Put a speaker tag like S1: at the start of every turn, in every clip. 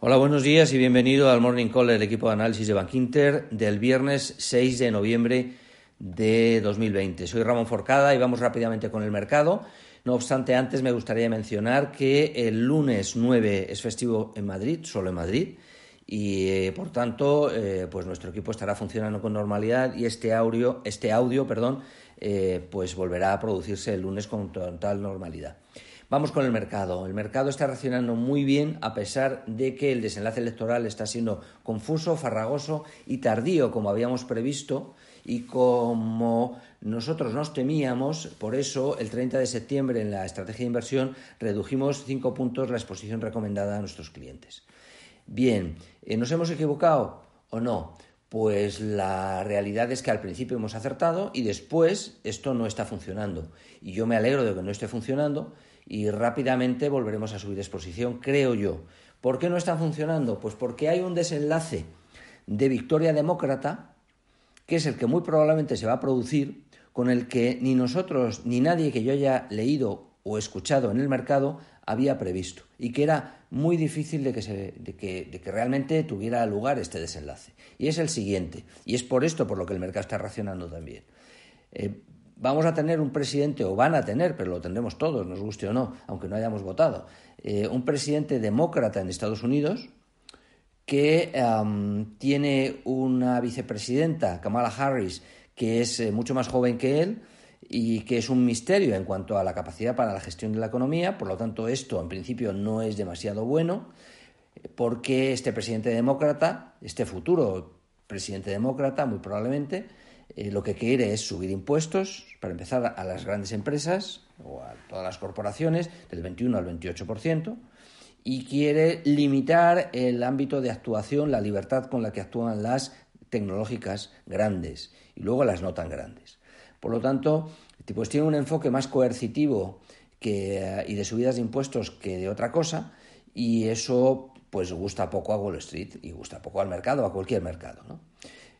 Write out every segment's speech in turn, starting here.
S1: Hola, buenos días y bienvenido al Morning Call del equipo de análisis de Bank Inter del viernes 6 de noviembre de 2020. Soy Ramón Forcada y vamos rápidamente con el mercado. No obstante, antes me gustaría mencionar que el lunes 9 es festivo en Madrid, solo en Madrid, y eh, por tanto, eh, pues nuestro equipo estará funcionando con normalidad y este audio, este audio, perdón, eh, pues volverá a producirse el lunes con total normalidad. Vamos con el mercado. El mercado está reaccionando muy bien a pesar de que el desenlace electoral está siendo confuso, farragoso y tardío como habíamos previsto y como nosotros nos temíamos, por eso el 30 de septiembre en la estrategia de inversión redujimos cinco puntos la exposición recomendada a nuestros clientes. Bien, eh, ¿nos hemos equivocado o no? Pues la realidad es que al principio hemos acertado y después esto no está funcionando. Y yo me alegro de que no esté funcionando y rápidamente volveremos a subir exposición, creo yo. ¿Por qué no está funcionando? Pues porque hay un desenlace de victoria demócrata, que es el que muy probablemente se va a producir, con el que ni nosotros ni nadie que yo haya leído o escuchado en el mercado había previsto y que era muy difícil de que, se, de que, realmente tuviera lugar este desenlace. Y es el siguiente, y es por esto por lo que el mercado está reaccionando también. Eh, vamos a tener un presidente, o van a tener, pero lo tendremos todos, nos guste o no, aunque no hayamos votado, eh, un presidente demócrata en Estados Unidos que tiene una vicepresidenta, Kamala Harris, que es eh, mucho más joven que él y que es un misterio en cuanto a la capacidad para la gestión de la economía, por lo tanto esto en principio no es demasiado bueno, porque este presidente demócrata, este futuro presidente demócrata muy probablemente, eh, lo que quiere es subir impuestos, para empezar, a las grandes empresas o a todas las corporaciones, del 21 al 28%, y quiere limitar el ámbito de actuación, la libertad con la que actúan las tecnológicas grandes y luego las no tan grandes. Por lo tanto, pues tiene un enfoque más coercitivo que, y de subidas de impuestos que de otra cosa, y eso pues gusta poco a Wall Street y gusta poco al mercado, a cualquier mercado. ¿no?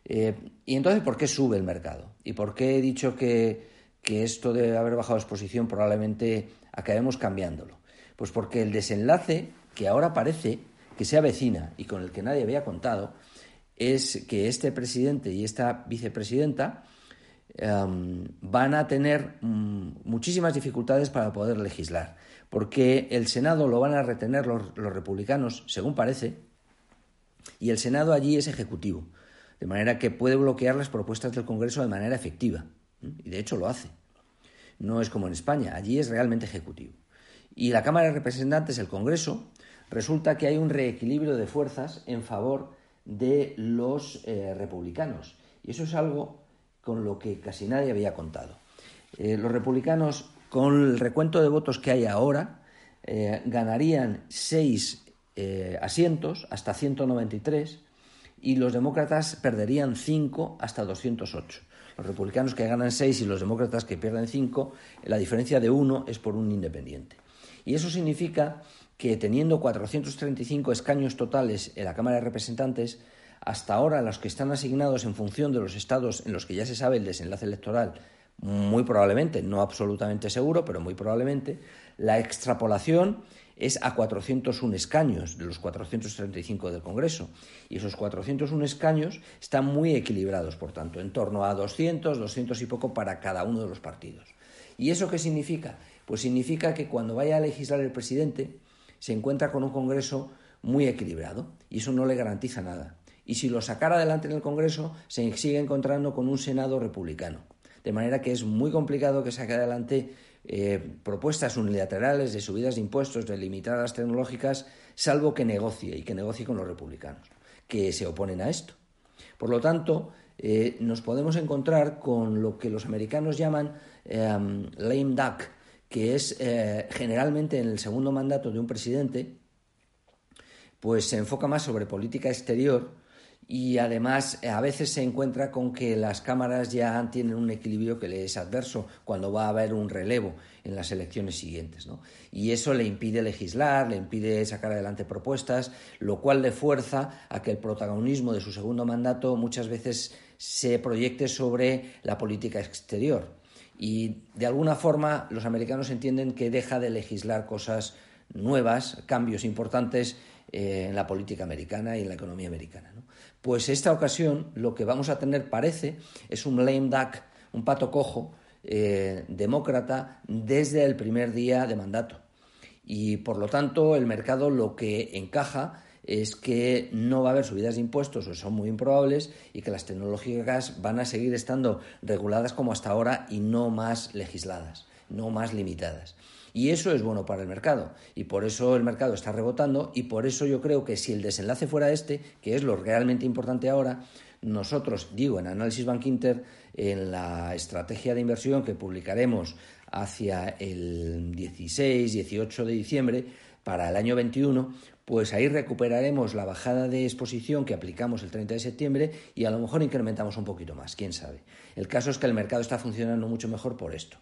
S1: Eh, y entonces, ¿por qué sube el mercado? ¿Y por qué he dicho que, que esto de haber bajado exposición probablemente acabemos cambiándolo? Pues porque el desenlace que ahora parece que se avecina y con el que nadie había contado es que este presidente y esta vicepresidenta em, van a tener mm, muchísimas dificultades para poder legislar, porque el Senado lo van a retener los republicanos, según parece, y el Senado allí es ejecutivo de manera que puede bloquear las propuestas del Congreso de manera efectiva. Y de hecho lo hace. No es como en España, allí es realmente ejecutivo. Y la Cámara de Representantes, el Congreso, resulta que hay un reequilibrio de fuerzas en favor de los eh, republicanos. Y eso es algo con lo que casi nadie había contado. Eh, los republicanos, con el recuento de votos que hay ahora, eh, ganarían seis asientos hasta 193 y los demócratas perderían 5 hasta 208. Los republicanos que ganan 6 y los demócratas que pierden 5, la diferencia de 1 es por un independiente. Y eso significa que teniendo 435 escaños totales en la Cámara de Representantes, hasta ahora los que están asignados en función de los estados en los que ya se sabe el desenlace electoral, muy probablemente, no absolutamente seguro, pero muy probablemente, la extrapolación es a 401 escaños de los 435 del Congreso. Y esos 401 escaños están muy equilibrados, por tanto, en torno a 200, 200 y poco para cada uno de los partidos. ¿Y eso qué significa? Pues significa que cuando vaya a legislar el presidente se encuentra con un Congreso muy equilibrado y eso no le garantiza nada. Y si lo sacara adelante en el Congreso, se sigue encontrando con un Senado republicano. De manera que es muy complicado que saque adelante eh, propuestas unilaterales de subidas de impuestos, de limitar las tecnológicas, salvo que negocie y que negocie con los republicanos, que se oponen a esto. Por lo tanto, eh, nos podemos encontrar con lo que los americanos llaman em, lame duck, que es eh, generalmente en el segundo mandato de un presidente pues se enfoca más sobre política exterior y además eh, a veces se encuentra con que las cámaras ya tienen un equilibrio que le es adverso cuando va a haber un relevo en las elecciones siguientes. ¿no? Y eso le impide legislar, le impide sacar adelante propuestas, lo cual le fuerza a que el protagonismo de su segundo mandato muchas veces se proyecte sobre la política exterior. Y de alguna forma los americanos entienden que deja de legislar cosas nuevas, cambios importantes eh, en la política americana y en la economía americana. Pues esta ocasión lo que vamos a tener parece es un lame duck, un pato cojo eh, demócrata desde el primer día de mandato. Y por lo tanto el mercado lo que encaja es que no va a haber subidas de impuestos o son muy improbables y que las tecnológicas van a seguir estando reguladas como hasta ahora y no más legisladas, no más limitadas. Y eso es bueno para el mercado. Y por eso el mercado está rebotando y por eso yo creo que si el desenlace fuera este, que es lo realmente importante ahora, nosotros, digo, en Análisis Bank Inter, en la estrategia de inversión que publicaremos hacia el 16, 18 de diciembre, para el año 21, pues ahí recuperaremos la bajada de exposición que aplicamos el 30 de septiembre y a lo mejor incrementamos un poquito más, quién sabe. El caso es que el mercado está funcionando mucho mejor por esto.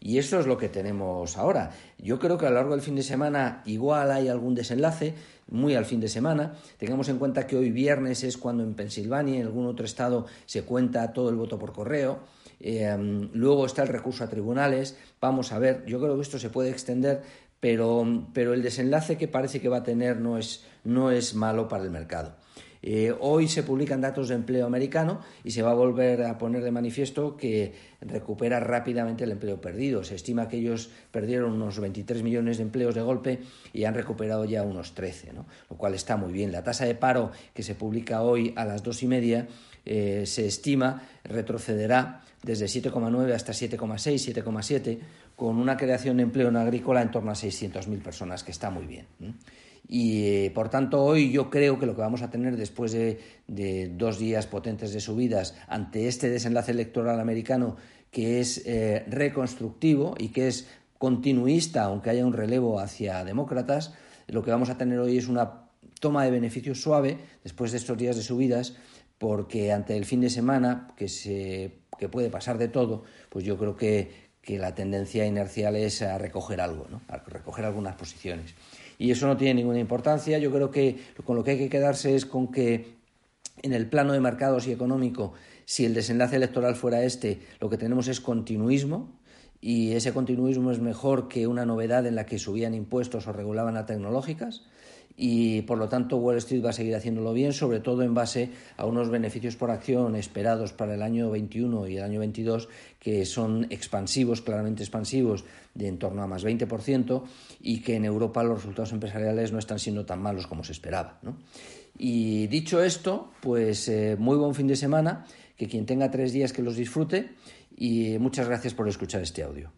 S1: Y eso es lo que tenemos ahora. Yo creo que a lo largo del fin de semana igual hay algún desenlace, muy al fin de semana. Tengamos en cuenta que hoy viernes es cuando en Pensilvania y en algún otro estado se cuenta todo el voto por correo. Eh, luego está el recurso a tribunales. Vamos a ver, yo creo que esto se puede extender, pero, pero el desenlace que parece que va a tener no es, no es malo para el mercado. Eh, hoy se publican datos de empleo americano y se va a volver a poner de manifiesto que recupera rápidamente el empleo perdido. Se estima que ellos perdieron unos 23 millones de empleos de golpe y han recuperado ya unos 13, lo cual está muy bien. La tasa de paro que se publica hoy a las dos y media eh, se estima retrocederá desde 7,9 hasta 7,6, 7,7, con una creación de empleo en agrícola en torno a 600.000 personas, que está muy bien. Y eh, por tanto, hoy yo creo que lo que vamos a tener después de, dos días potentes de subidas ante este desenlace electoral americano, que es eh, reconstructivo y que es continuista, aunque haya un relevo hacia demócratas, lo que vamos a tener hoy es una toma de beneficios suave después de estos días de subidas, porque ante el fin de semana, que, se, que puede pasar de todo, pues yo creo que, que la tendencia inercial es a recoger algo, ¿no? a recoger algunas posiciones y eso no tiene ninguna importancia. Yo creo que con lo que hay que quedarse es con que en el plano de mercados y económico, si el desenlace electoral fuera este, lo que tenemos es continuismo, y ese continuismo es mejor que una novedad en la que subían impuestos o regulaban a tecnológicas y por lo tanto Wall Street va a seguir haciéndolo bien, sobre todo en base a unos beneficios por acción esperados para el año 21 y el año 22 que son expansivos, claramente expansivos, de en torno a más 20% y que en Europa los resultados empresariales no están siendo tan malos como se esperaba. Y dicho esto, pues eh, muy buen fin de semana, que quien tenga tres días que los disfrute y muchas gracias por escuchar este audio.